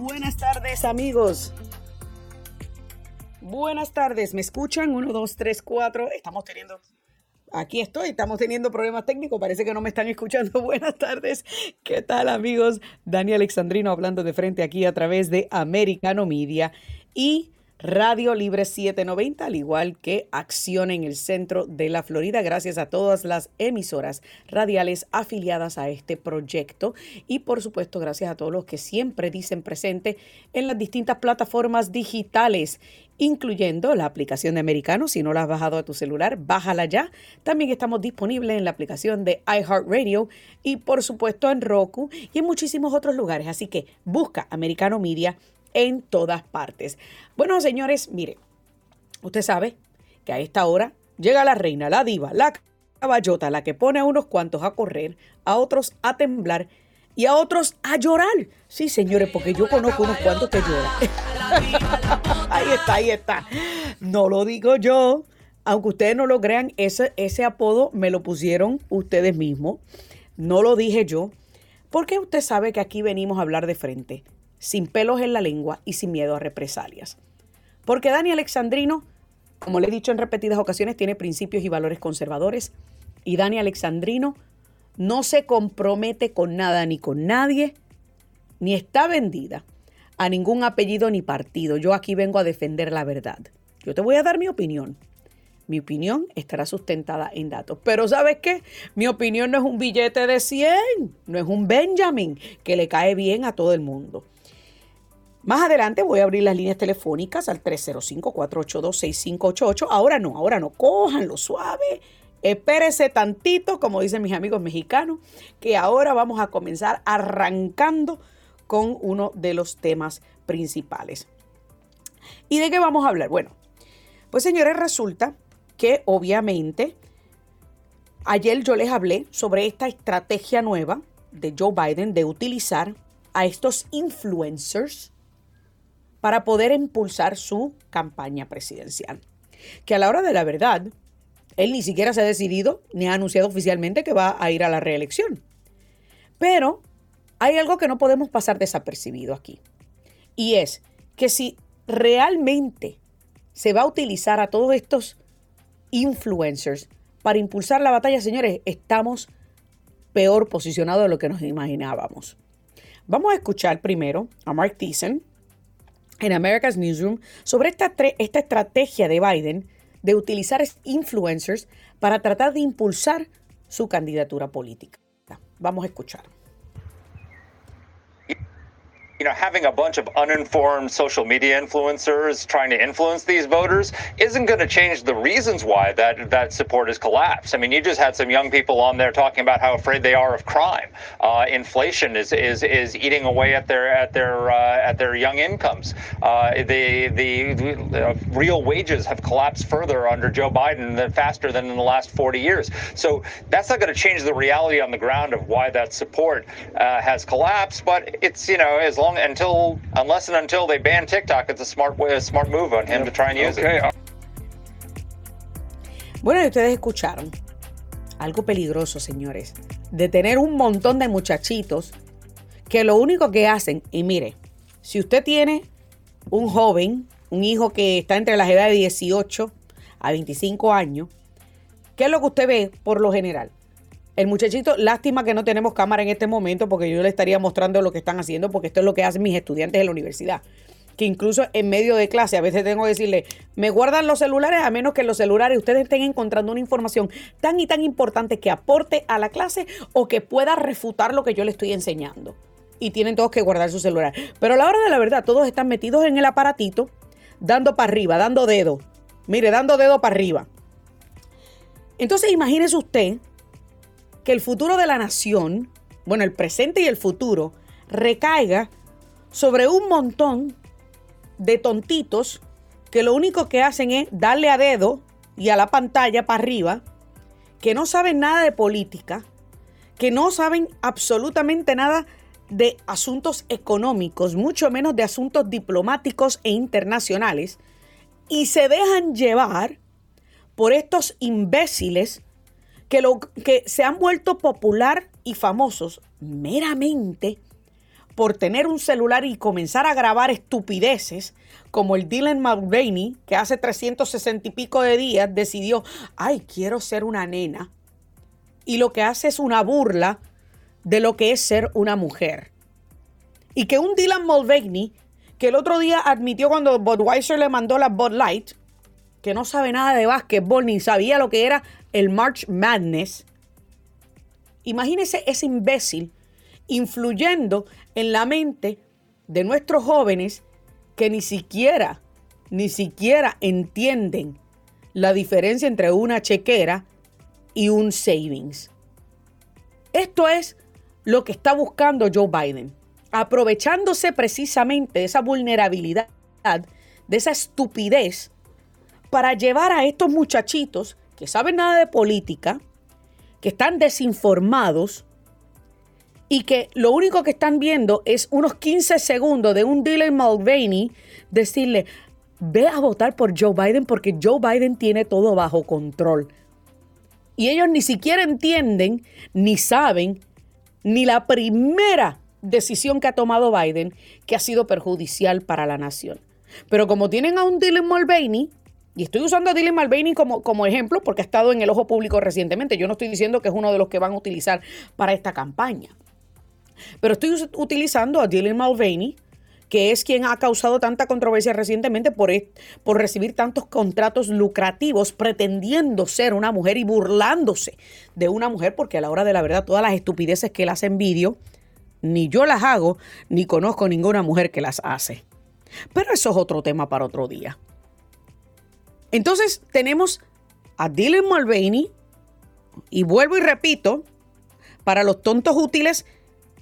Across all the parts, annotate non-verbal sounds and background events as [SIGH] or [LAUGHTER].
Buenas tardes amigos. Buenas tardes, ¿me escuchan? Uno, dos, tres, cuatro. Estamos teniendo aquí estoy, estamos teniendo problemas técnicos, parece que no me están escuchando. [LAUGHS] Buenas tardes, ¿qué tal amigos? Dani Alexandrino hablando de frente aquí a través de Americano Media y Radio Libre 790, al igual que Acción en el centro de la Florida. Gracias a todas las emisoras radiales afiliadas a este proyecto y por supuesto gracias a todos los que siempre dicen presente en las distintas plataformas digitales incluyendo la aplicación de Americano. Si no la has bajado a tu celular, bájala ya. También estamos disponibles en la aplicación de iHeartRadio y por supuesto en Roku y en muchísimos otros lugares. Así que busca Americano Media en todas partes. Bueno, señores, mire, usted sabe que a esta hora llega la reina, la diva, la caballota, la que pone a unos cuantos a correr, a otros a temblar y a otros a llorar. Sí, señores, porque yo conozco unos cuantos que lloran. [LAUGHS] ahí está, ahí está. No lo digo yo. Aunque ustedes no lo crean, ese, ese apodo me lo pusieron ustedes mismos. No lo dije yo. Porque usted sabe que aquí venimos a hablar de frente sin pelos en la lengua y sin miedo a represalias. Porque Dani Alexandrino, como le he dicho en repetidas ocasiones, tiene principios y valores conservadores y Dani Alexandrino no se compromete con nada ni con nadie, ni está vendida a ningún apellido ni partido. Yo aquí vengo a defender la verdad. Yo te voy a dar mi opinión. Mi opinión estará sustentada en datos. Pero ¿sabes qué? Mi opinión no es un billete de 100, no es un Benjamin que le cae bien a todo el mundo. Más adelante voy a abrir las líneas telefónicas al 305-482-6588. Ahora no, ahora no, cójanlo suave. Espérese tantito, como dicen mis amigos mexicanos, que ahora vamos a comenzar arrancando con uno de los temas principales. ¿Y de qué vamos a hablar? Bueno, pues señores, resulta que obviamente ayer yo les hablé sobre esta estrategia nueva de Joe Biden de utilizar a estos influencers para poder impulsar su campaña presidencial. Que a la hora de la verdad, él ni siquiera se ha decidido ni ha anunciado oficialmente que va a ir a la reelección. Pero hay algo que no podemos pasar desapercibido aquí. Y es que si realmente se va a utilizar a todos estos influencers para impulsar la batalla, señores, estamos peor posicionados de lo que nos imaginábamos. Vamos a escuchar primero a Mark Thiessen, en America's Newsroom sobre esta, esta estrategia de Biden de utilizar influencers para tratar de impulsar su candidatura política. Vamos a escuchar. You know, having a bunch of uninformed social media influencers trying to influence these voters isn't going to change the reasons why that that support has collapsed. I mean, you just had some young people on there talking about how afraid they are of crime. Uh, inflation is, is is eating away at their at their uh, at their young incomes. Uh, the, the, the real wages have collapsed further under Joe Biden than faster than in the last 40 years. So that's not going to change the reality on the ground of why that support uh, has collapsed. But it's you know as long long until unless and until they ban TikTok, it's a smart way, a smart move on him to try and use okay. it. Bueno, ustedes escucharon algo peligroso, señores, de tener un montón de muchachitos que lo único que hacen, y mire, si usted tiene un joven, un hijo que está entre las edades de 18 a 25 años, ¿qué es lo que usted ve por lo general? El muchachito, lástima que no tenemos cámara en este momento porque yo le estaría mostrando lo que están haciendo porque esto es lo que hacen mis estudiantes en la universidad. Que incluso en medio de clase a veces tengo que decirle, me guardan los celulares a menos que los celulares ustedes estén encontrando una información tan y tan importante que aporte a la clase o que pueda refutar lo que yo le estoy enseñando. Y tienen todos que guardar su celular. Pero a la hora de la verdad, todos están metidos en el aparatito, dando para arriba, dando dedo. Mire, dando dedo para arriba. Entonces imagínese usted que el futuro de la nación, bueno, el presente y el futuro, recaiga sobre un montón de tontitos que lo único que hacen es darle a dedo y a la pantalla para arriba, que no saben nada de política, que no saben absolutamente nada de asuntos económicos, mucho menos de asuntos diplomáticos e internacionales, y se dejan llevar por estos imbéciles que, lo, que se han vuelto popular y famosos meramente por tener un celular y comenzar a grabar estupideces, como el Dylan Mulvaney, que hace 360 y pico de días decidió, ay, quiero ser una nena. Y lo que hace es una burla de lo que es ser una mujer. Y que un Dylan Mulvaney, que el otro día admitió cuando Budweiser le mandó la Bud Light, que no sabe nada de básquetbol ni sabía lo que era el March Madness. Imagínese ese imbécil influyendo en la mente de nuestros jóvenes que ni siquiera, ni siquiera entienden la diferencia entre una chequera y un savings. Esto es lo que está buscando Joe Biden, aprovechándose precisamente de esa vulnerabilidad, de esa estupidez, para llevar a estos muchachitos que saben nada de política, que están desinformados, y que lo único que están viendo es unos 15 segundos de un Dylan Mulvaney decirle, ve a votar por Joe Biden porque Joe Biden tiene todo bajo control. Y ellos ni siquiera entienden, ni saben, ni la primera decisión que ha tomado Biden que ha sido perjudicial para la nación. Pero como tienen a un Dylan Mulvaney, y estoy usando a Dylan Mulvaney como, como ejemplo porque ha estado en el ojo público recientemente, yo no estoy diciendo que es uno de los que van a utilizar para esta campaña. Pero estoy utilizando a Dylan Mulvaney, que es quien ha causado tanta controversia recientemente por, por recibir tantos contratos lucrativos pretendiendo ser una mujer y burlándose de una mujer, porque a la hora de la verdad todas las estupideces que él hace en vídeo, ni yo las hago, ni conozco ninguna mujer que las hace. Pero eso es otro tema para otro día. Entonces tenemos a Dylan Mulvaney, y vuelvo y repito, para los tontos útiles,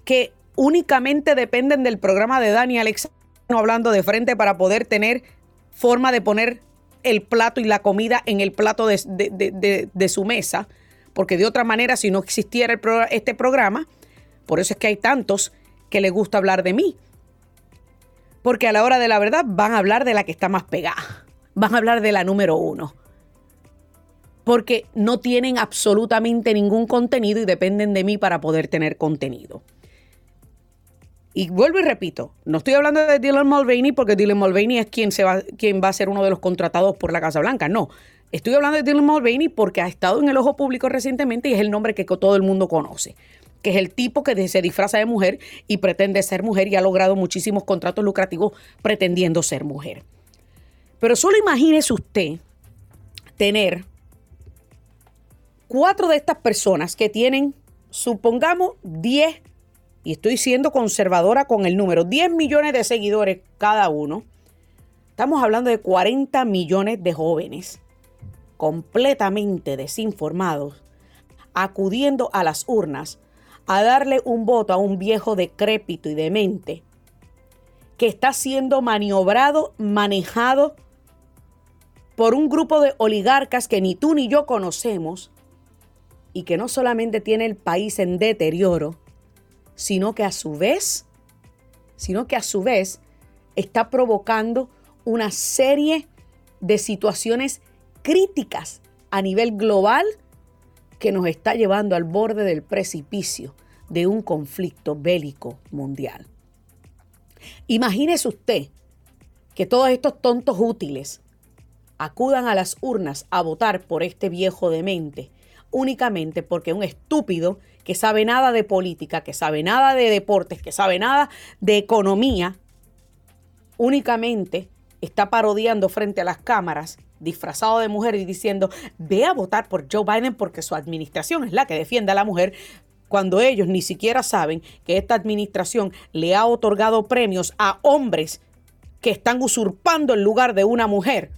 que únicamente dependen del programa de Dani Alexandro hablando de frente para poder tener forma de poner el plato y la comida en el plato de, su mesa, porque de otra manera, si no existiera este programa, por eso es que hay tantos que les gusta hablar de mí. Porque a la hora de la verdad van a hablar de la que está más pegada, van a hablar de la número uno. Porque no tienen absolutamente ningún contenido y dependen de mí para poder tener contenido. Y vuelvo y repito, no estoy hablando de Dylan Mulvaney porque Dylan Mulvaney es quien, se va, quien va a ser uno de los contratados por la Casa Blanca. No, estoy hablando de Dylan Mulvaney porque ha estado en el ojo público recientemente y es el nombre que todo el mundo conoce que es el tipo que se disfraza de mujer y pretende ser mujer y ha logrado muchísimos contratos lucrativos pretendiendo ser mujer. Pero solo imagínese usted tener cuatro de estas personas que tienen, supongamos, 10 y estoy siendo conservadora con el número, 10 millones de seguidores cada uno, estamos hablando de 40 millones de jóvenes completamente desinformados, acudiendo a las urnas a darle un voto a un viejo decrépito y demente que está siendo maniobrado, manejado por un grupo de oligarcas que ni tú ni yo conocemos y que no solamente tiene el país en deterioro, sino que a su vez, sino que a su vez está provocando una serie de situaciones críticas a nivel global que nos está llevando al borde del precipicio de un conflicto bélico mundial. Imagínese usted que todos estos tontos útiles acudan a las urnas a votar por este viejo demente únicamente porque un estúpido que sabe nada de política, que sabe nada de deportes, que sabe nada de economía, únicamente está parodiando frente a las cámaras, disfrazado de mujer y diciendo, ve a votar por Joe Biden porque su administración es la que defiende a la mujer, cuando ellos ni siquiera saben que esta administración le ha otorgado premios a hombres que están usurpando el lugar de una mujer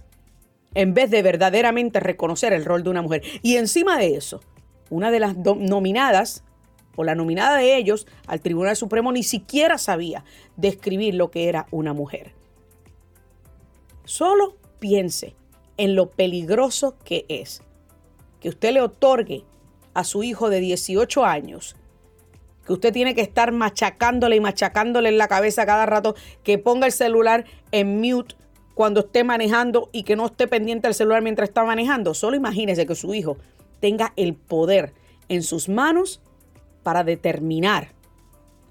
en vez de verdaderamente reconocer el rol de una mujer. Y encima de eso, una de las nominadas, o la nominada de ellos al Tribunal Supremo, ni siquiera sabía describir lo que era una mujer. Solo piense en lo peligroso que es que usted le otorgue a su hijo de 18 años que usted tiene que estar machacándole y machacándole en la cabeza cada rato, que ponga el celular en mute cuando esté manejando y que no esté pendiente del celular mientras está manejando. Solo imagínese que su hijo tenga el poder en sus manos para determinar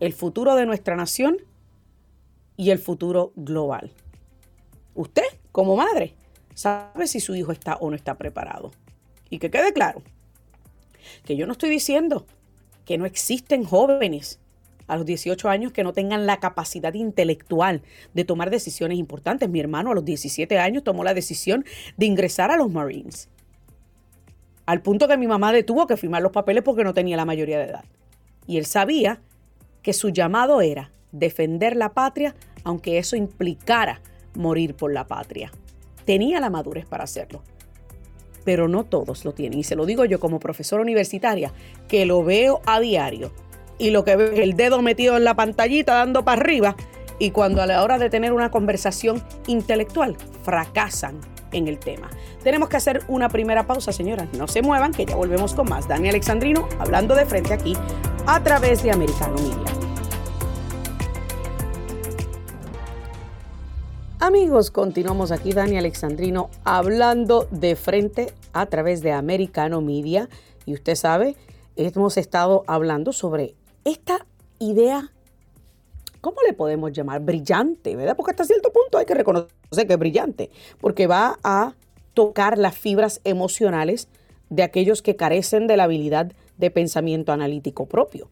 el futuro de nuestra nación y el futuro global. Usted, como madre, sabe si su hijo está o no está preparado. Y que quede claro, que yo no estoy diciendo que no existen jóvenes a los 18 años que no tengan la capacidad intelectual de tomar decisiones importantes. Mi hermano a los 17 años tomó la decisión de ingresar a los Marines. Al punto que mi mamá detuvo que firmar los papeles porque no tenía la mayoría de edad. Y él sabía que su llamado era defender la patria, aunque eso implicara morir por la patria. Tenía la madurez para hacerlo, pero no todos lo tienen. Y se lo digo yo como profesora universitaria, que lo veo a diario y lo que es el dedo metido en la pantallita dando para arriba y cuando a la hora de tener una conversación intelectual fracasan en el tema. Tenemos que hacer una primera pausa, señoras. No se muevan, que ya volvemos con más. Dani Alexandrino hablando de frente aquí a través de Americano Media. Amigos, continuamos aquí, Dani Alexandrino, hablando de frente a través de Americano Media. Y usted sabe, hemos estado hablando sobre esta idea, ¿cómo le podemos llamar? Brillante, ¿verdad? Porque hasta cierto punto hay que reconocer que es brillante, porque va a tocar las fibras emocionales de aquellos que carecen de la habilidad de pensamiento analítico propio.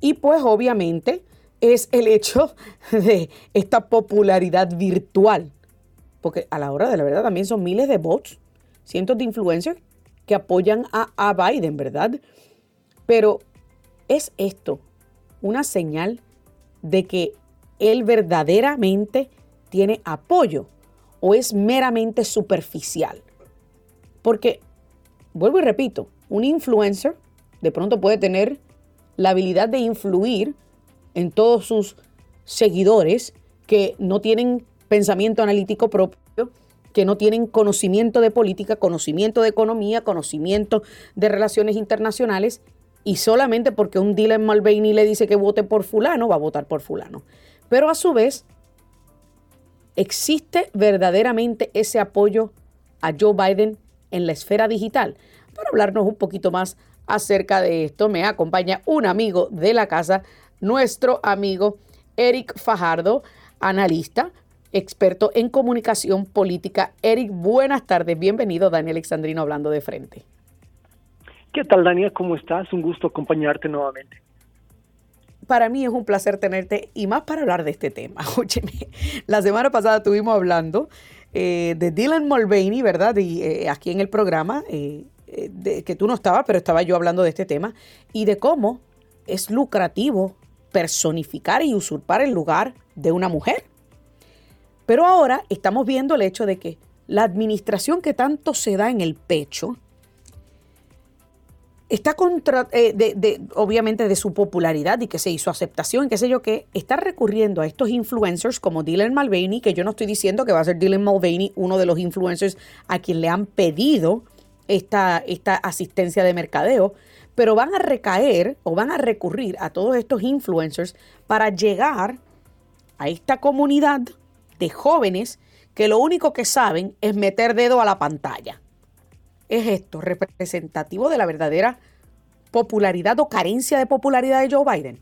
Y pues obviamente es el hecho [LAUGHS] de esta popularidad virtual. Porque a la hora de la verdad también son miles de bots, cientos de influencers que apoyan a, a Biden, ¿verdad? Pero es esto una señal de que él verdaderamente tiene apoyo o es meramente superficial. Porque, vuelvo y repito, un influencer de pronto puede tener la habilidad de influir en todos sus seguidores que no tienen pensamiento analítico propio, que no tienen conocimiento de política, conocimiento de economía, conocimiento de relaciones internacionales, y solamente porque un Dylan Mulvaney le dice que vote por fulano, va a votar por fulano. Pero a su vez, ¿existe verdaderamente ese apoyo a Joe Biden en la esfera digital? Para hablarnos un poquito más acerca de esto, me acompaña un amigo de la casa, nuestro amigo Eric Fajardo, analista, experto en comunicación política. Eric, buenas tardes, bienvenido Daniel Alexandrino hablando de frente. ¿Qué tal, Daniel? ¿Cómo estás? Un gusto acompañarte nuevamente. Para mí es un placer tenerte y más para hablar de este tema. [LAUGHS] Óyeme, la semana pasada estuvimos hablando eh, de Dylan Mulvaney, ¿verdad? Eh, aquí en el programa, eh, que tú no estabas, pero estaba yo hablando de este tema, y de cómo es lucrativo personificar y usurpar el lugar de una mujer. Pero ahora estamos viendo el hecho de que la administración que tanto se da en el pecho está contra, eh, obviamente de su popularidad y que se hizo aceptación, qué sé yo qué, está recurriendo a estos influencers como Dylan Mulvaney, que yo no estoy diciendo que va a ser Dylan Mulvaney uno de los influencers a quien le han pedido esta, esta asistencia de mercadeo, pero van a recaer o van a recurrir a todos estos influencers para llegar a esta comunidad de jóvenes que lo único que saben es meter dedo a la pantalla. ¿Es esto representativo de la verdadera popularidad o carencia de popularidad de Joe Biden?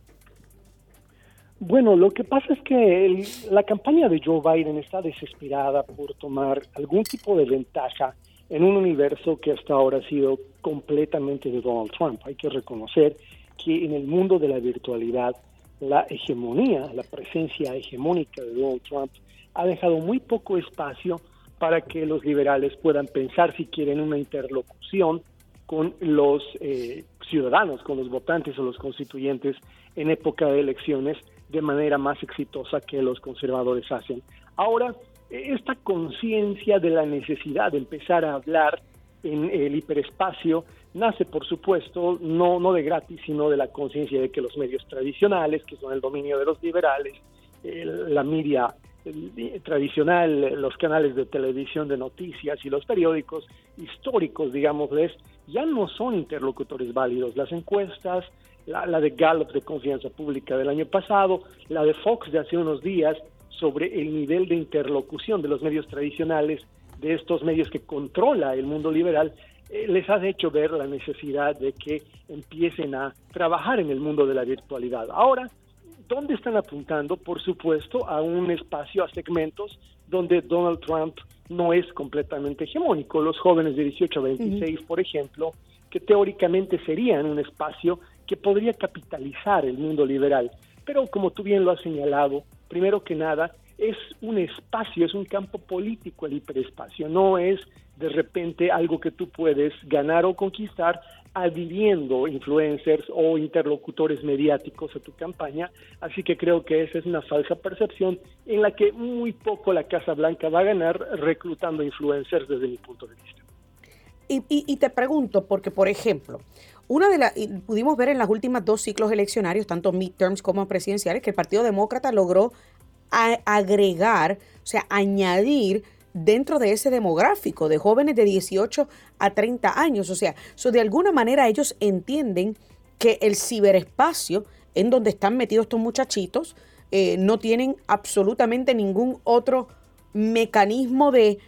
Bueno, lo que pasa es que la campaña de Joe Biden está desesperada por tomar algún tipo de ventaja en un universo que hasta ahora ha sido completamente de Donald Trump. Hay que reconocer que en el mundo de la virtualidad, la hegemonía, la presencia hegemónica de Donald Trump ha dejado muy poco espacio para que los liberales puedan pensar si quieren una interlocución con los eh, ciudadanos, con los votantes o los constituyentes en época de elecciones de manera más exitosa que los conservadores hacen. Ahora, esta conciencia de la necesidad de empezar a hablar en el hiperespacio nace, por supuesto, no, no de gratis, sino de la conciencia de que los medios tradicionales, que son el dominio de los liberales, la media tradicional, los canales de televisión de noticias y los periódicos históricos, digámosles, ya no son interlocutores válidos. Las encuestas, la, de Gallup de confianza pública del año pasado, la de Fox de hace unos días, sobre el nivel de interlocución de los medios tradicionales, de estos medios que controla el mundo liberal, eh, les has hecho ver la necesidad de que empiecen a trabajar en el mundo de la virtualidad. Ahora, ¿dónde están apuntando? Por supuesto, a un espacio, a segmentos donde Donald Trump no es completamente hegemónico. Los jóvenes de 18 a 26, por ejemplo, que teóricamente serían un espacio que podría capitalizar el mundo liberal. Pero como tú bien lo has señalado, primero que nada, es un espacio, es un campo político el hiperespacio, no es de repente algo que tú puedes ganar o conquistar adhiriendo influencers o interlocutores mediáticos a tu campaña, así que creo que esa es una falsa percepción en la que muy poco la Casa Blanca va a ganar reclutando influencers desde mi punto de vista. Y, te pregunto, porque por ejemplo, una de las, pudimos ver en las últimas dos ciclos eleccionarios, tanto midterms como presidenciales, que el Partido Demócrata logró agregar, o sea, añadir dentro de ese demográfico de jóvenes de 18 a 30 años. O sea, de alguna manera ellos entienden que el ciberespacio en donde están metidos estos muchachitos eh, no tienen absolutamente ningún otro mecanismo de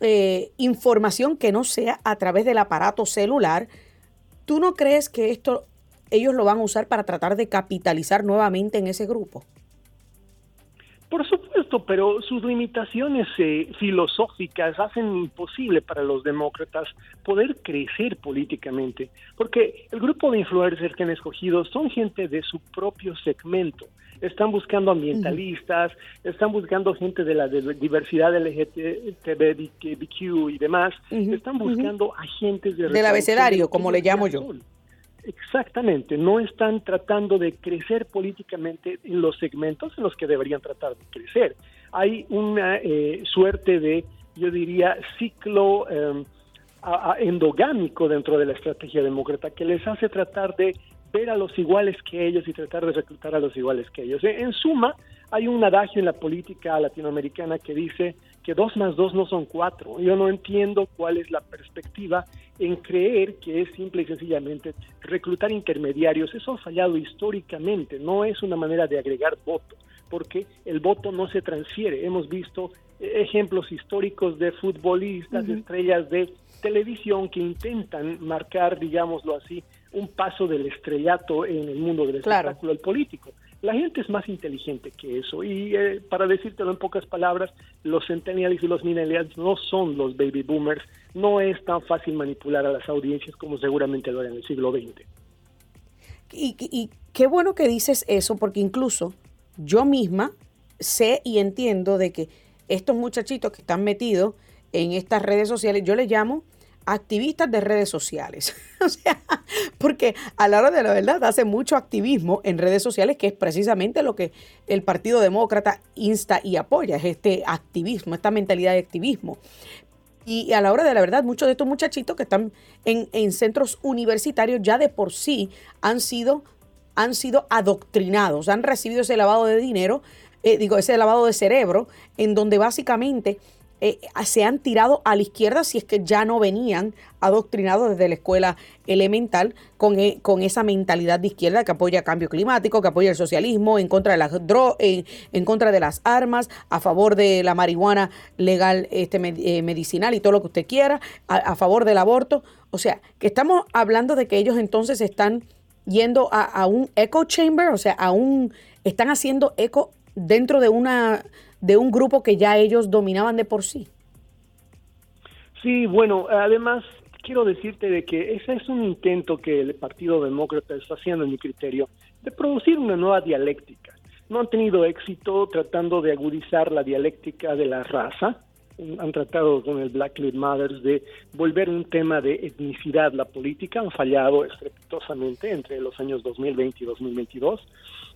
eh, información que no sea a través del aparato celular. ¿Tú no crees que esto ellos lo van a usar para tratar de capitalizar nuevamente en ese grupo? Por supuesto, pero sus limitaciones eh, filosóficas hacen imposible para los demócratas poder crecer políticamente, porque el grupo de influencers que han escogido son gente de su propio segmento. Están buscando ambientalistas, están buscando gente de la diversidad LGTBQ y demás, están buscando agentes de... Del abecedario, como le llamo yo. Exactamente, no están tratando de crecer políticamente en los segmentos en los que deberían tratar de crecer. Hay una eh, suerte de, yo diría, ciclo em, endogámico dentro de la estrategia demócrata que les hace tratar de ver a los iguales que ellos y tratar de reclutar a los iguales que ellos. En suma, hay un adagio en la política latinoamericana que dice que dos más dos no son cuatro. Yo no entiendo cuál es la perspectiva en creer que es simple y sencillamente reclutar intermediarios. Eso ha fallado históricamente, no es una manera de agregar voto, porque el voto no se transfiere. Hemos visto ejemplos históricos de futbolistas, estrellas de televisión que intentan marcar, digámoslo así, un paso del estrellato en el mundo del espectáculo el político. La gente es más inteligente que eso y eh, para decírtelo en pocas palabras, los centennials y los millennials no son los baby boomers, no es tan fácil manipular a las audiencias como seguramente lo era en el siglo XX. Y, y qué bueno que dices eso porque incluso yo misma sé y entiendo de que estos muchachitos que están metidos en estas redes sociales, yo les llamo activistas de redes sociales. [LAUGHS] o sea, porque a la hora de la verdad hace mucho activismo en redes sociales, que es precisamente lo que el Partido Demócrata insta y apoya, es este activismo, esta mentalidad de activismo. Y a la hora de la verdad, muchos de estos muchachitos que están en, centros universitarios ya de por sí han sido, han sido adoctrinados, han recibido ese lavado de dinero, eh, digo, ese lavado de cerebro, en donde básicamente eh, se han tirado a la izquierda si es que ya no venían adoctrinados desde la escuela elemental con, eh, con esa mentalidad de izquierda que apoya cambio climático, que apoya el socialismo, en contra de las en, contra de las armas, a favor de la marihuana legal este, eh, medicinal y todo lo que usted quiera, a, favor del aborto. O sea, que estamos hablando de que ellos entonces están yendo a, a un echo chamber, o sea, a un, están haciendo eco dentro de una de un grupo que ya ellos dominaban de por sí. Sí, bueno, además quiero decirte de que ese es un intento que el Partido Demócrata está haciendo, en mi criterio, de producir una nueva dialéctica. No han tenido éxito tratando de agudizar la dialéctica de la raza, han tratado con el Black Lives Matter de volver un tema de etnicidad. La política, han fallado estrepitosamente entre los años 2020 y 2022,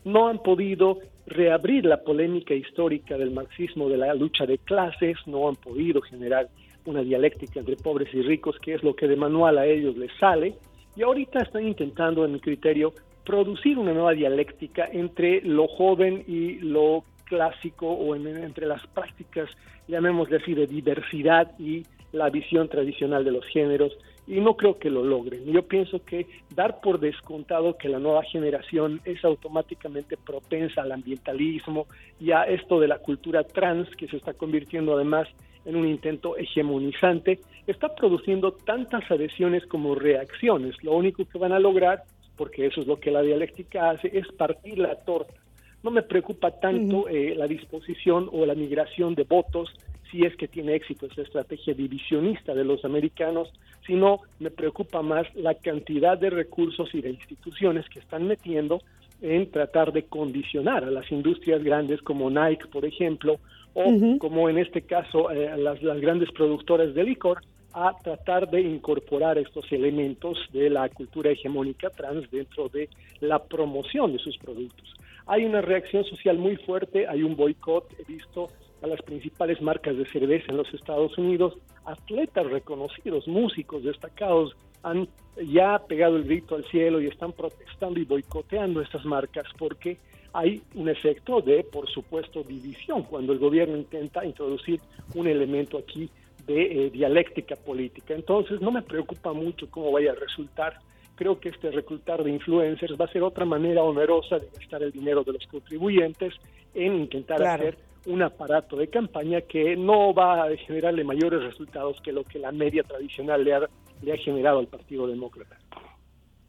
no han podido reabrir la polémica histórica del marxismo de la lucha de clases, no han podido generar una dialéctica entre pobres y ricos, que es lo que de manual a ellos les sale, y ahorita están intentando, en mi criterio, producir una nueva dialéctica entre lo joven y lo clásico o entre las prácticas, llamémosle así, de diversidad y la visión tradicional de los géneros y no creo que lo logren. Yo pienso que dar por descontado que la nueva generación es automáticamente propensa al ambientalismo y a esto de la cultura trans que se está convirtiendo además en un intento hegemonizante, está produciendo tantas adhesiones como reacciones. Lo único que van a lograr, porque eso es lo que la dialéctica hace, es partir la torta. No me preocupa tanto eh, la disposición o la migración de votos si es que tiene éxito esa estrategia divisionista de los americanos, sino me preocupa más la cantidad de recursos y de instituciones que están metiendo en tratar de condicionar a las industrias grandes como Nike, por ejemplo, o como en este caso eh, las, las grandes productoras de licor, a tratar de incorporar estos elementos de la cultura hegemónica trans dentro de la promoción de sus productos. Hay una reacción social muy fuerte, hay un boicot, he visto a las principales marcas de cerveza en los Estados Unidos, atletas reconocidos, músicos destacados, han ya pegado el grito al cielo y están protestando y boicoteando estas marcas porque hay un efecto de, por supuesto, división cuando el gobierno intenta introducir un elemento aquí de eh, dialéctica política. Entonces, no me preocupa mucho cómo vaya a resultar. Creo que este reclutar de influencers va a ser otra manera onerosa de gastar el dinero de los contribuyentes en intentar hacer un aparato de campaña que no va a generarle mayores resultados que lo que la media tradicional le ha, le ha generado al Partido Demócrata.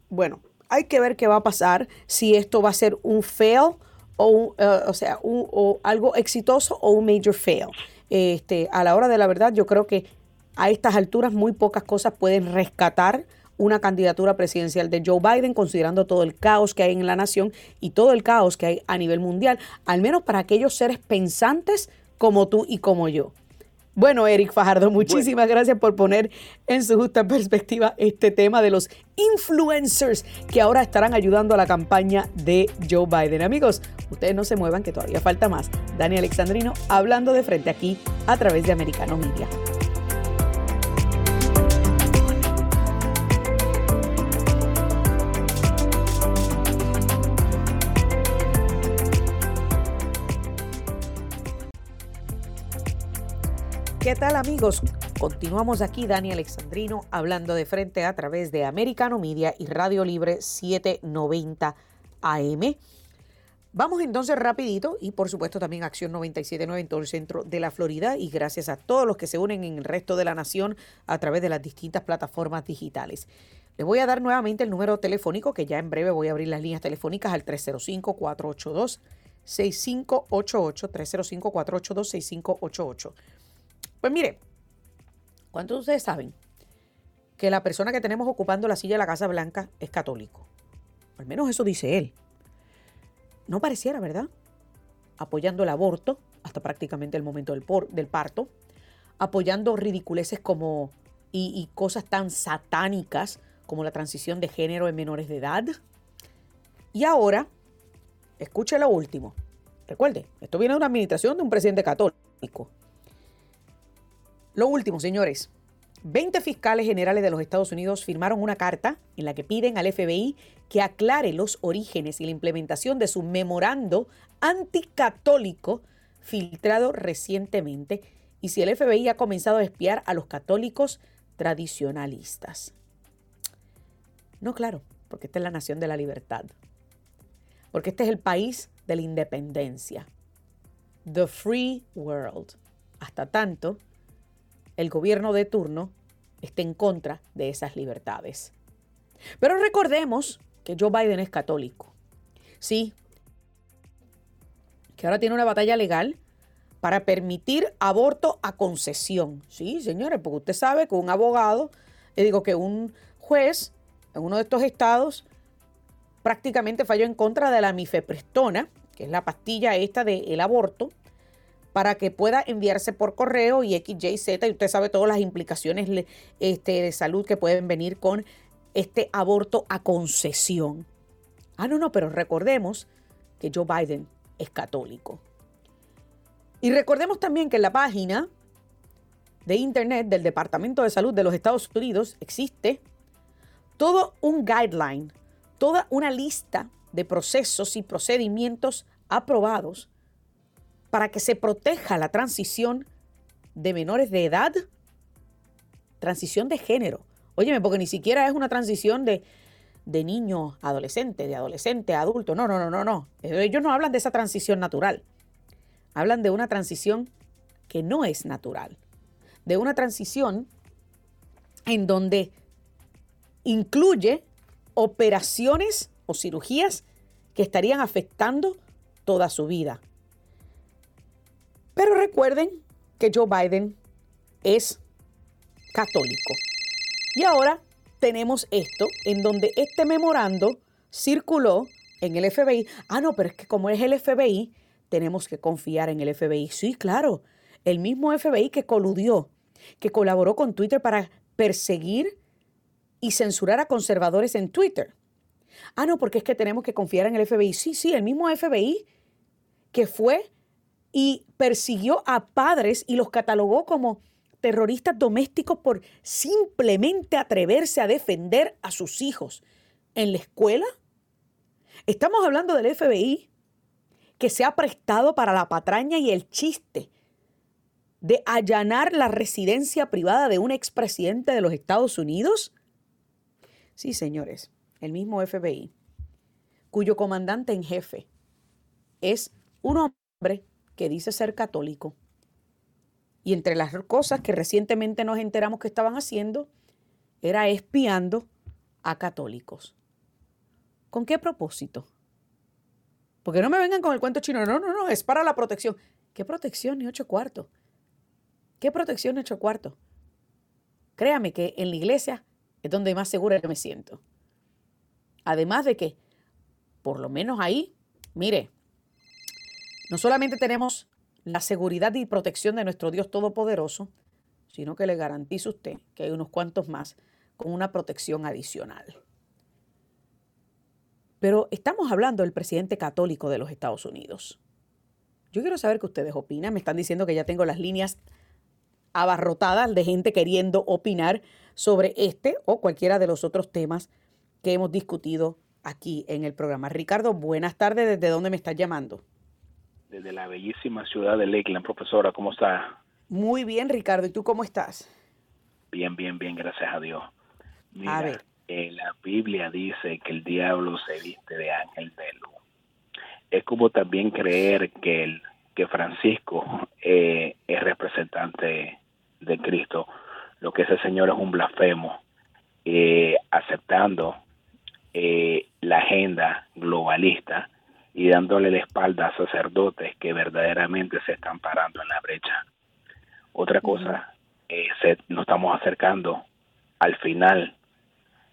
Bueno, hay que ver qué va a pasar, si esto va a ser un fail o, eh, o sea, un, o algo exitoso o un major fail. Este, a la hora de la verdad, yo creo que a estas alturas muy pocas cosas pueden rescatar una candidatura presidencial de Joe Biden, considerando todo el caos que hay en la nación y todo el caos que hay a nivel mundial, al menos para aquellos seres pensantes como tú y como yo. Bueno, Eric Fajardo, muchísimas gracias por poner en su justa perspectiva este tema de los influencers que ahora estarán ayudando a la campaña de Joe Biden. Amigos, ustedes no se muevan que todavía falta más. Dani Alexandrino hablando de frente aquí a través de Americano Media. ¿Qué tal amigos? Continuamos aquí, Dani Alexandrino, hablando de frente a través de Americano Media y Radio Libre 790 AM. Vamos entonces rapidito y por supuesto también Acción 97.9 en todo el centro de la Florida y gracias a todos los que se unen en el resto de la nación a través de las distintas plataformas digitales. Les voy a dar nuevamente el número telefónico que ya en breve voy a abrir las líneas telefónicas al 305-482. 6588 305 482 6588 pues mire, ¿cuántos de ustedes saben que la persona que tenemos ocupando la silla de la Casa Blanca es católico? Al menos eso dice él. No pareciera, ¿verdad? Apoyando el aborto hasta prácticamente el momento del, parto, apoyando ridiculeces como y, y cosas tan satánicas como la transición de género en menores de edad. Y ahora, escuche lo último. Recuerde, esto viene de una administración de un presidente católico. Lo último, señores. 20 fiscales generales de los Estados Unidos firmaron una carta en la que piden al FBI que aclare los orígenes y la implementación de su memorando anticatólico filtrado recientemente y si el FBI ha comenzado a espiar a los católicos tradicionalistas. No, claro, porque esta es la nación de la libertad. Porque este es el país de la independencia. The free world. Hasta tanto el gobierno de turno esté en contra de esas libertades. Pero recordemos que Joe Biden es católico. Sí, que ahora tiene una batalla legal para permitir aborto a concesión. Sí, señores, porque usted sabe que un abogado, le digo que un juez en uno de estos estados prácticamente falló en contra de la mifeprestona, que es la pastilla esta del aborto, para que pueda enviarse por correo y X, Y, y usted sabe todas las implicaciones este, de salud que pueden venir con este aborto a concesión. Ah, no, no, pero recordemos que Joe Biden es católico. Y recordemos también que en la página de Internet del Departamento de Salud de los Estados Unidos existe todo un guideline, toda una lista de procesos y procedimientos aprobados para que se proteja la transición de menores de edad, transición de género. Óyeme, porque ni siquiera es una transición de, de niño a adolescente, de adolescente a adulto. No, no, no, no, no. Ellos no hablan de esa transición natural. Hablan de una transición que no es natural. De una transición en donde incluye operaciones o cirugías que estarían afectando toda su vida. Pero recuerden que Joe Biden es católico. Y ahora tenemos esto en donde este memorando circuló en el FBI. Ah, no, pero es que como es el FBI, tenemos que confiar en el FBI. Sí, claro, el mismo FBI que coludió, que colaboró con Twitter para perseguir y censurar a conservadores en Twitter. Ah, no, porque es que tenemos que confiar en el FBI. Sí, sí, el mismo FBI que fue y persiguió a padres y los catalogó como terroristas domésticos por simplemente atreverse a defender a sus hijos en la escuela. Estamos hablando del FBI que se ha prestado para la patraña y el chiste de allanar la residencia privada de un expresidente de los Estados Unidos? Sí, señores, el mismo FBI, cuyo comandante en jefe es un hombre que dice ser católico. Y entre las cosas que recientemente nos enteramos que estaban haciendo, era espiando a católicos. ¿Con qué propósito? Porque no me vengan con el cuento chino. No, no, no, es para la protección. ¿Qué protección ni ocho cuartos? ¿Qué protección ni ocho cuartos? Créame que en la iglesia es donde más segura me siento. Además de que, por lo menos ahí, mire, no solamente tenemos la seguridad y protección de nuestro Dios Todopoderoso, sino que le garantizo a usted que hay unos cuantos más con una protección adicional. Pero estamos hablando del presidente católico de los Estados Unidos. Yo quiero saber qué ustedes opinan. Me están diciendo que ya tengo las líneas abarrotadas de gente queriendo opinar sobre este o cualquiera de los otros temas que hemos discutido aquí en el programa. Ricardo, buenas tardes. ¿Desde dónde me estás llamando? Desde la bellísima ciudad de Lakeland, profesora. ¿Cómo está? Muy bien, Ricardo. ¿Y tú cómo estás? Bien, bien, bien, gracias a Dios. a ver. Eh, la Biblia dice que el diablo se viste de ángel de luz. Es como también creer que, el, que Francisco eh, es representante de Cristo, lo que ese señor es un blasfemo, eh, aceptando la agenda globalista y dándole la espalda a sacerdotes que verdaderamente se están parando en la brecha. Otra cosa, se, nos estamos acercando al final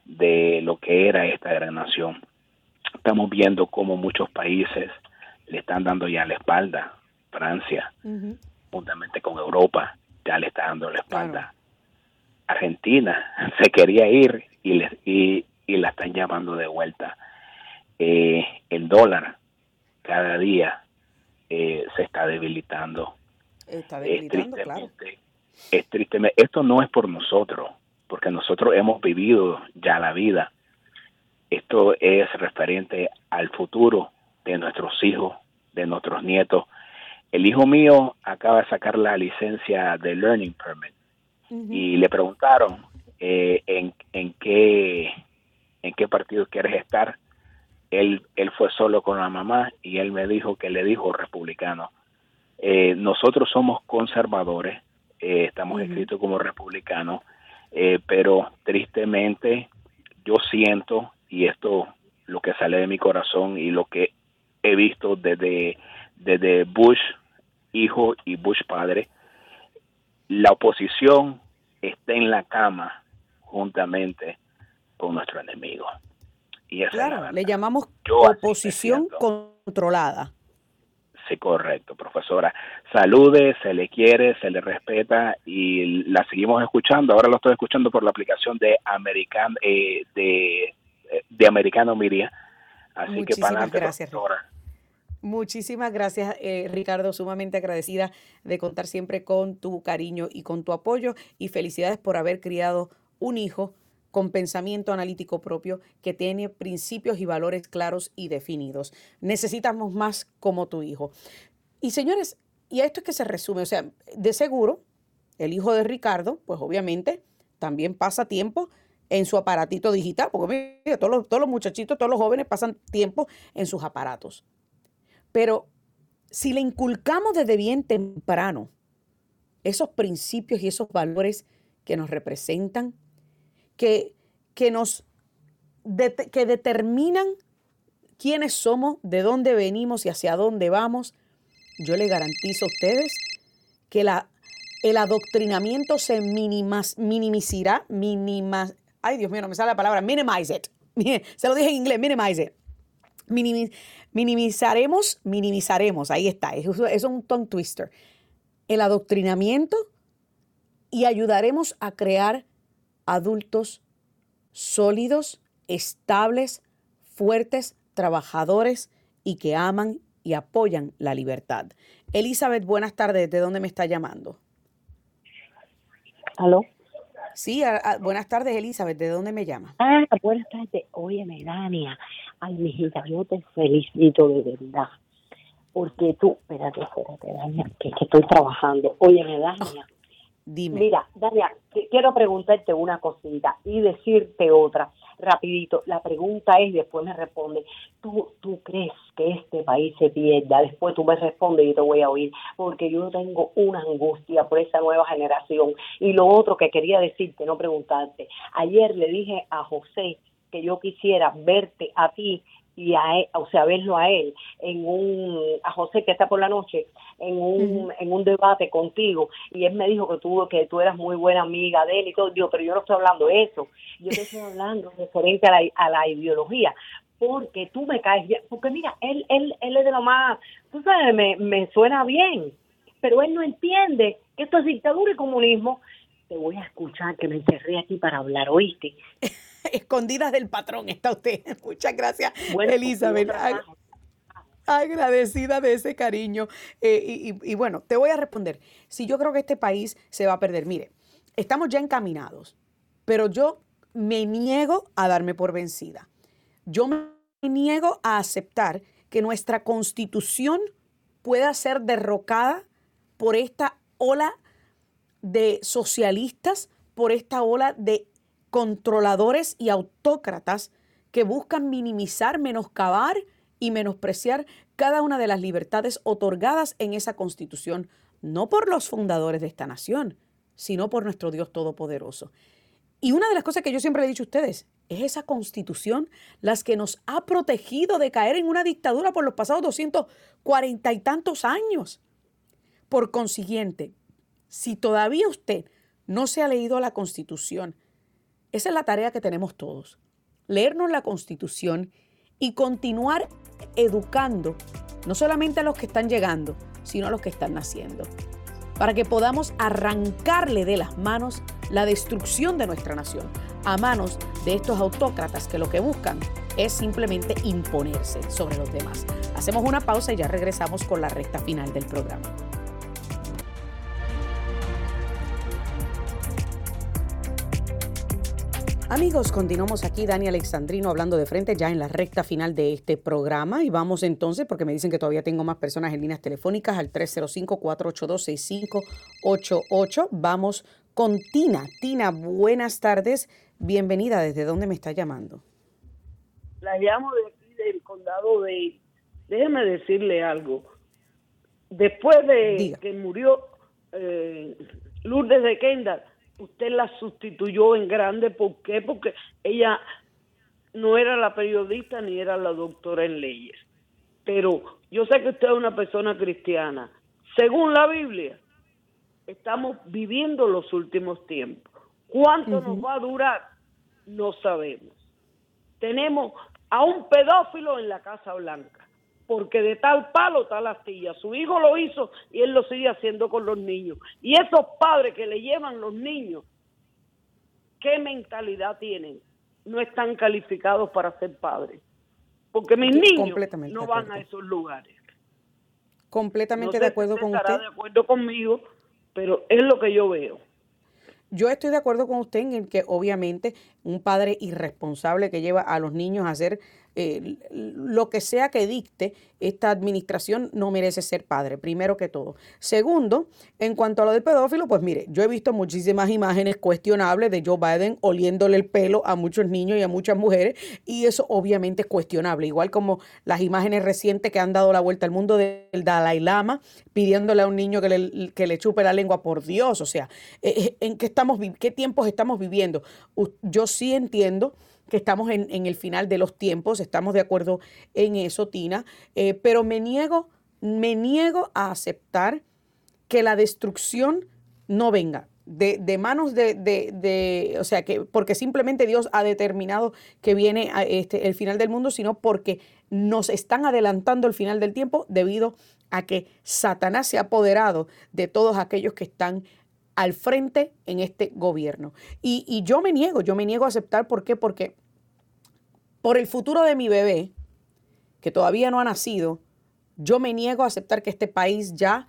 de lo que era esta gran nación. Estamos viendo cómo muchos países le están dando ya la espalda. Francia, juntamente con Europa, ya le está dando la espalda. Argentina [LAUGHS] se quería ir y, le, y, la están llamando de vuelta. Eh, el dólar cada día eh, se está debilitando. Está debilitando, claro. Es tristemente, esto no es por nosotros, porque nosotros hemos vivido ya la vida. Esto es referente al futuro de nuestros hijos, de nuestros nietos. El hijo mío acaba de sacar la licencia de Learning Permit y le preguntaron eh, en, en, qué, en qué partido quieres estar. Él, él fue solo con la mamá y él me dijo que le dijo republicano. Eh, nosotros somos conservadores, eh, estamos escritos como republicanos eh, pero tristemente yo siento, y esto lo que sale de mi corazón y lo que he visto desde, desde Bush hijo y Bush padre, la oposición está en la cama juntamente con nuestro enemigo. Y claro, le llamamos oposición controlada. Sí, correcto, profesora. Salude, se le quiere, se le respeta y la seguimos escuchando. Ahora lo estoy escuchando por la aplicación de American eh, de, de Americano Miria. Así que para adelante, gracias, profesora. Muchísimas gracias, eh, Ricardo. Sumamente agradecida de contar siempre con tu cariño y con tu apoyo. Y felicidades por haber criado un hijo con pensamiento analítico propio, que tiene principios y valores claros y definidos. Necesitamos más como tu hijo. Y señores, y a esto es que se resume, o sea, de seguro, el hijo de Ricardo, pues obviamente también pasa tiempo en su aparatito digital, porque mira, todos, los, todos los muchachitos, todos los jóvenes pasan tiempo en sus aparatos. Pero si le inculcamos desde bien temprano esos principios y esos valores que nos representan, que, que nos que determinan quiénes somos, de dónde venimos y hacia dónde vamos, yo le garantizo a ustedes que la, el adoctrinamiento se minimizará, minima, ay Dios mío, no me sale la palabra, minimize it. [LAUGHS] Se lo dije en inglés, minimize it. minimizaremos, minimizaremos, ahí está, eso es un tongue twister. El adoctrinamiento y ayudaremos a crear adultos sólidos, estables, fuertes, trabajadores y que aman y apoyan la libertad. Elizabeth, buenas tardes. ¿De dónde me está llamando? ¿Aló? Sí, buenas tardes, Elizabeth. ¿De dónde me llama? Ah, buenas tardes. Oye, Melania. Ay, mijita, yo te felicito de verdad. Porque tú, espérate, espérate, Dania, que, que estoy trabajando. Oye, Melania. [LAUGHS] Mira, Dania, quiero preguntarte una cosita y decirte otra rapidito. La pregunta es, después me responde, ¿tú, ¿tú crees que este país se pierda? Después tú me respondes y te voy a oír, porque yo tengo una angustia por esa nueva generación. Y lo otro que quería decirte, no preguntarte, ayer le dije a José que yo quisiera verte a ti y a él, o sea, verlo a él en un, a José que está por la noche, en un, en un debate contigo, y él me dijo que tú, que tú eras muy buena amiga de él y todo, digo, pero yo no estoy hablando de eso, yo te estoy hablando [LAUGHS] referente a la, a la ideología, porque tú me caes bien, porque mira, él, él, él es de lo más, tú sabes, me, me suena bien, pero él no entiende que esto es dictadura y comunismo, te voy a escuchar, que me encerré aquí para hablar, ¿oíste? [LAUGHS] Escondidas del patrón está usted. [LAUGHS] Muchas gracias, Elizabeth. agradecida de ese cariño. Eh, y, y, bueno, te voy a responder. Si yo creo que este país se va a perder, mire, estamos ya encaminados, pero yo me niego a darme por vencida. Yo me niego a aceptar que nuestra constitución pueda ser derrocada por esta ola de socialistas, por esta ola de controladores y autócratas que buscan minimizar, menoscabar y menospreciar cada una de las libertades otorgadas en esa constitución, no por los fundadores de esta nación, sino por nuestro Dios Todopoderoso. Y una de las cosas que yo siempre he dicho a ustedes, es esa constitución las que nos ha protegido de caer en una dictadura por los pasados 240 y tantos años. Por consiguiente, si todavía usted no se ha leído la constitución, esa es la tarea que tenemos todos. Leernos la constitución y continuar educando no solamente a los que están llegando, sino a los que están naciendo, para que podamos arrancarle de las manos la destrucción de nuestra nación, a manos de estos autócratas que lo que buscan es simplemente imponerse sobre los demás. Hacemos una pausa y ya regresamos con la recta final del programa. Amigos, continuamos aquí, Dani Alexandrino, hablando de frente ya en la recta final de este programa. Y vamos entonces, porque me dicen que todavía tengo más personas en líneas telefónicas, al 305-482-6588. Vamos con Tina. Tina, buenas tardes. Bienvenida. ¿Desde dónde me está llamando? La llamo de aquí del condado de... Déjeme decirle algo. Después de que murió eh, Lourdes de Kendall, usted la sustituyó en grande. ¿Por qué? Porque ella no era la periodista ni era la doctora en leyes. Pero yo sé que usted es una persona cristiana. Según la Biblia, estamos viviendo los últimos tiempos. ¿Cuánto nos va a durar? No sabemos. Tenemos a un pedófilo en la Casa Blanca porque de tal palo tal astilla. Su hijo lo hizo y él lo sigue haciendo con los niños. Y esos padres que le llevan los niños, ¿qué mentalidad tienen? No están calificados para ser padres. Porque mis niños no van a esos lugares. Completamente de acuerdo con usted. de acuerdo conmigo, pero es lo que yo veo. Yo estoy de acuerdo con usted en que obviamente un padre irresponsable que lleva a los niños a hacer lo que sea que dicte esta administración no merece ser padre, primero que todo. Segundo, en cuanto a lo del pedófilo, pues mire, yo he visto muchísimas imágenes cuestionables de Joe Biden oliéndole el pelo a muchos niños y a muchas mujeres, y eso obviamente es cuestionable, igual como las imágenes recientes que han dado la vuelta al mundo del Dalai Lama pidiéndole a un niño que le, que le chupe la lengua, por Dios, o sea, eh, eh, ¿en qué, estamos, qué tiempos estamos viviendo? Yo sí entiendo que estamos en, el final de los tiempos, estamos de acuerdo en eso, Tina, eh, pero me niego, me niego a aceptar que la destrucción no venga de, de manos de, de, de, o sea, que porque simplemente Dios ha determinado que viene este, el final del mundo, sino porque nos están adelantando el final del tiempo debido a que Satanás se ha apoderado de todos aquellos que están al frente en este gobierno. Y, yo me niego, yo me niego a aceptar, ¿por qué? Porque por el futuro de mi bebé, que todavía no ha nacido, yo me niego a aceptar que este país ya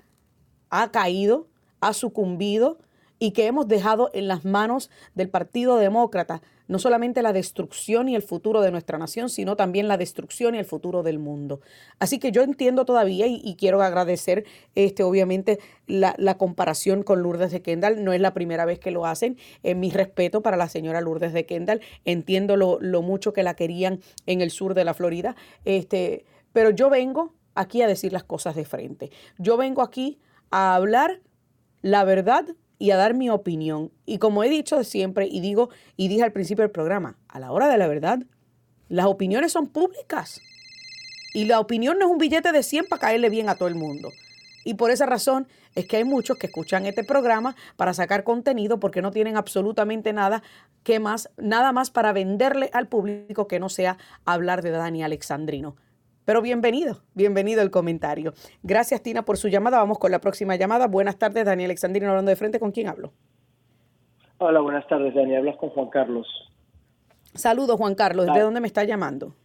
ha caído, ha sucumbido y que hemos dejado en las manos del Partido Demócrata no solamente la destrucción y el futuro de nuestra nación, sino también la destrucción y el futuro del mundo. Así que yo entiendo todavía y, quiero agradecer, este, obviamente, la, comparación con Lourdes de Kendall. No es la primera vez que lo hacen. En mi respeto para la señora Lourdes de Kendall. Entiendo lo, lo mucho que la querían en el sur de la Florida. Este, pero yo vengo aquí a decir las cosas de frente. Yo vengo aquí a hablar la verdad y a dar mi opinión. Y como he dicho siempre y digo y dije al principio del programa, a la hora de la verdad, las opiniones son públicas. Y la opinión no es un billete de 100 para caerle bien a todo el mundo. Y por esa razón es que hay muchos que escuchan este programa para sacar contenido porque no tienen absolutamente nada que más, nada más para venderle al público que no sea hablar de Dani Alexandrino. Pero bienvenido, bienvenido el comentario. Gracias, Tina, por su llamada. Vamos con la próxima llamada. Buenas tardes, Daniel Alexandrino, hablando de frente. ¿Con quién hablo? Hola, buenas tardes, Dani. Hablas con Juan Carlos. Saludos, Juan Carlos. ¿De dónde me está llamando?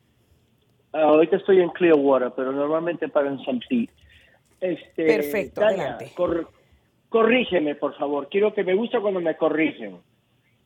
Ah, ahorita estoy en Clearwater, pero normalmente para en San Este, Perfecto, adelante. corrígeme, por favor. Quiero que me gusta cuando me corrigen.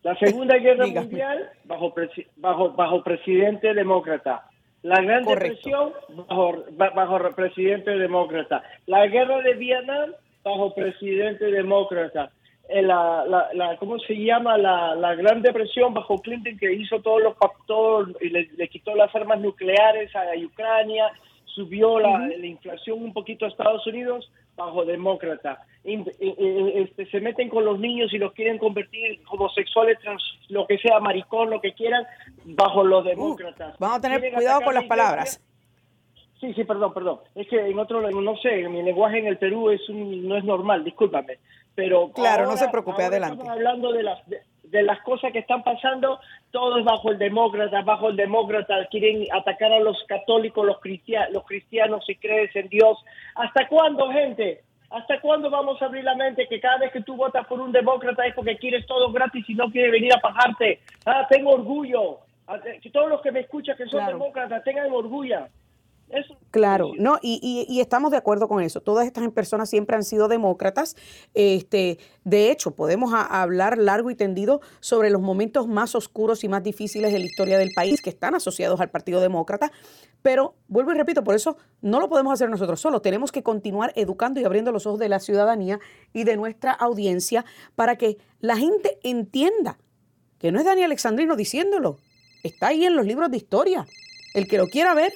La Segunda Guerra [LAUGHS] Mundial bajo, bajo, bajo presidente demócrata. La Gran Depresión bajo, bajo presidente demócrata. La guerra de Vietnam bajo presidente demócrata. Eh, la, la, ¿Cómo se llama? La, la Gran Depresión bajo Clinton que hizo todos los factores y le, quitó las armas nucleares a, Ucrania, subió la, la inflación un poquito a Estados Unidos bajo demócrata. Este, se meten con los niños y los quieren convertir homosexuales, trans, lo que sea, maricón, lo que quieran, bajo los uh, demócratas. vamos a tener cuidado con las palabras. Sí, sí, perdón, perdón. Es que en otro, no sé, mi lenguaje en el Perú es no es normal, discúlpame. Pero claro, no se preocupe, adelante. Estamos hablando de las de, las cosas que están pasando, todo es bajo el demócrata, bajo el demócrata, quieren atacar a los católicos, los cristianos, los cristianos si crees en Dios. ¿Hasta cuándo, gente? ¿Hasta cuándo vamos a abrir la mente que cada vez que tú votas por un demócrata es porque quieres todo gratis y no quieres venir a pagarte? Ah, tengo orgullo. Ah, todos los que me escuchan que son demócratas tengan orgullo. Claro, no, y, y, estamos de acuerdo con eso. Todas estas personas siempre han sido demócratas. Este, de hecho, podemos hablar largo y tendido sobre los momentos más oscuros y más difíciles de la historia del país que están asociados al Partido Demócrata. Pero vuelvo y repito, por eso no lo podemos hacer nosotros solos. Tenemos que continuar educando y abriendo los ojos de la ciudadanía y de nuestra audiencia para que la gente entienda que no es Daniel Alexandrino diciéndolo. Está ahí en los libros de historia. El que lo quiera ver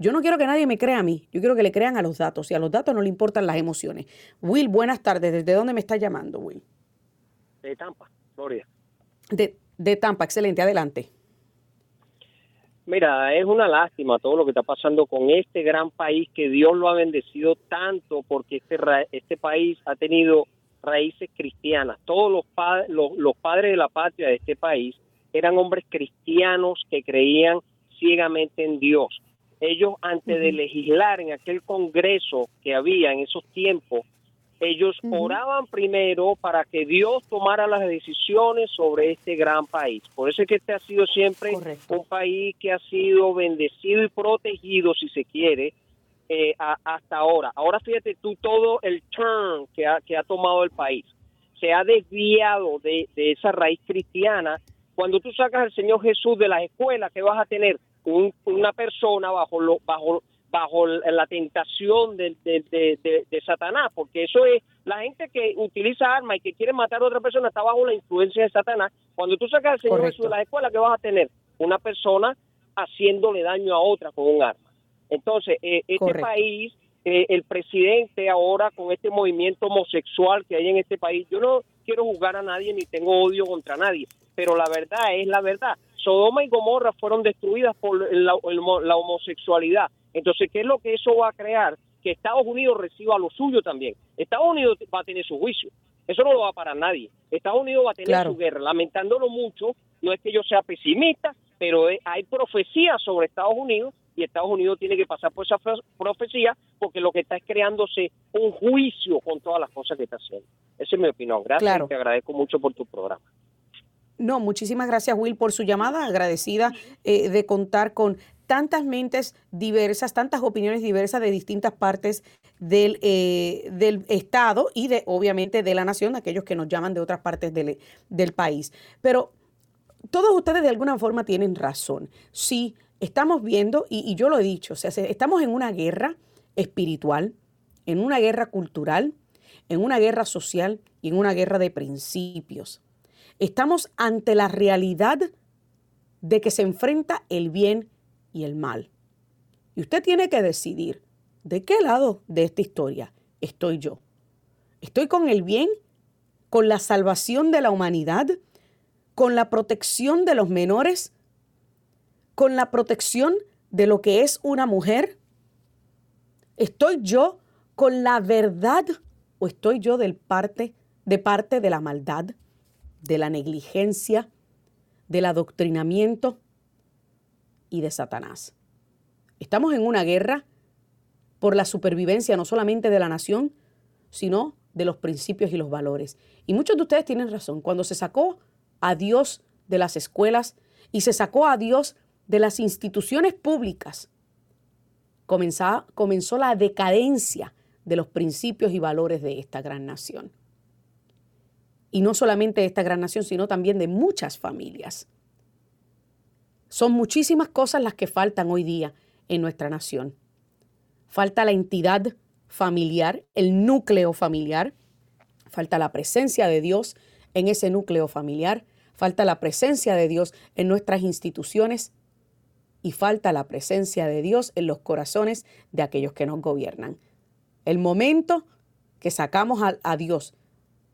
yo no quiero que nadie me crea a mí, yo quiero que le crean a los datos y a los datos no le importan las emociones. Will, buenas tardes. ¿Desde dónde me estás llamando, Will? De Tampa, Florida. De, de Tampa, excelente, adelante. Mira, es una lástima todo lo que está pasando con este gran país que Dios lo ha bendecido tanto porque este, este país ha tenido raíces cristianas. Todos los, los, los padres de la patria de este país eran hombres cristianos que creían ciegamente en Dios ellos antes de legislar en aquel congreso que había en esos tiempos, ellos oraban primero para que Dios tomara las decisiones sobre este gran país. Por eso es que este ha sido siempre un país que ha sido bendecido y protegido, si se quiere, eh, hasta ahora. Ahora fíjate tú todo el turn que ha, que ha tomado el país. Se ha desviado de, de esa raíz cristiana. Cuando tú sacas al Señor Jesús de las escuelas, que vas a tener? Una persona bajo lo, bajo bajo la tentación de, de, Satanás, porque eso es la gente que utiliza armas y que quiere matar a otra persona está bajo la influencia de Satanás. Cuando tú sacas al Señor Jesús de la escuela, ¿qué vas a tener? Una persona haciéndole daño a otra con un arma. Entonces, eh, este país, eh, el presidente ahora con este movimiento homosexual que hay en este país, yo no quiero juzgar a nadie ni tengo odio contra nadie, pero la verdad es la verdad. Sodoma y Gomorra fueron destruidas por la, homosexualidad. Entonces, ¿qué es lo que eso va a crear? Que Estados Unidos reciba lo suyo también. Estados Unidos va a tener su juicio. Eso no lo va a parar nadie. Estados Unidos va a tener su guerra. Lamentándolo mucho, no es que yo sea pesimista, pero hay profecías sobre Estados Unidos y Estados Unidos tiene que pasar por esa profecía porque lo que está es creándose un juicio con todas las cosas que está haciendo. Esa es mi opinión. Gracias te agradezco mucho por tu programa. No, muchísimas gracias Will por su llamada, agradecida eh, de contar con tantas mentes diversas, tantas opiniones diversas de distintas partes del, eh, del Estado y de obviamente de la nación, aquellos que nos llaman de otras partes del, del país. Pero todos ustedes de alguna forma tienen razón. Sí, estamos viendo, y, yo lo he dicho, o sea, estamos en una guerra espiritual, en una guerra cultural, en una guerra social y en una guerra de principios. Estamos ante la realidad de que se enfrenta el bien y el mal. Y usted tiene que decidir de qué lado de esta historia estoy yo. ¿Estoy con el bien, con la salvación de la humanidad, con la protección de los menores, con la protección de lo que es una mujer? ¿Estoy yo con la verdad o estoy yo del parte, de parte de la maldad, de la negligencia, del adoctrinamiento y de Satanás? Estamos en una guerra por la supervivencia no solamente de la nación, sino de los principios y los valores. Y muchos de ustedes tienen razón. Cuando se sacó a Dios de las escuelas y se sacó a Dios de las instituciones públicas, comenzó, la decadencia de los principios y valores de esta gran nación. Y no solamente de esta gran nación, sino también de muchas familias. Son muchísimas cosas las que faltan hoy día en nuestra nación. Falta la entidad familiar, el núcleo familiar, falta la presencia de Dios en ese núcleo familiar, falta la presencia de Dios en nuestras instituciones y falta la presencia de Dios en los corazones de aquellos que nos gobiernan. El momento que sacamos a, Dios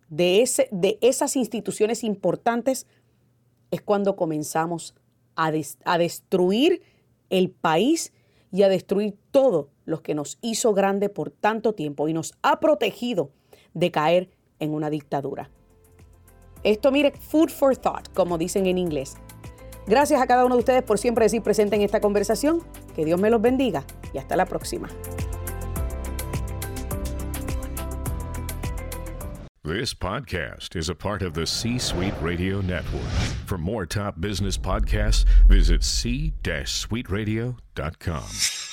de, ese, de esas instituciones importantes es cuando comenzamos a, a destruir el país y a destruir todo lo que nos hizo grande por tanto tiempo y nos ha protegido de caer en una dictadura. Esto, mire, food for thought, como dicen en inglés. Gracias a cada uno de ustedes por siempre decir presente en esta conversación. Que Dios me los bendiga y hasta la próxima. This podcast is a part of the C Suite Radio Network. For more top business podcasts, visit c-suiteradio.com.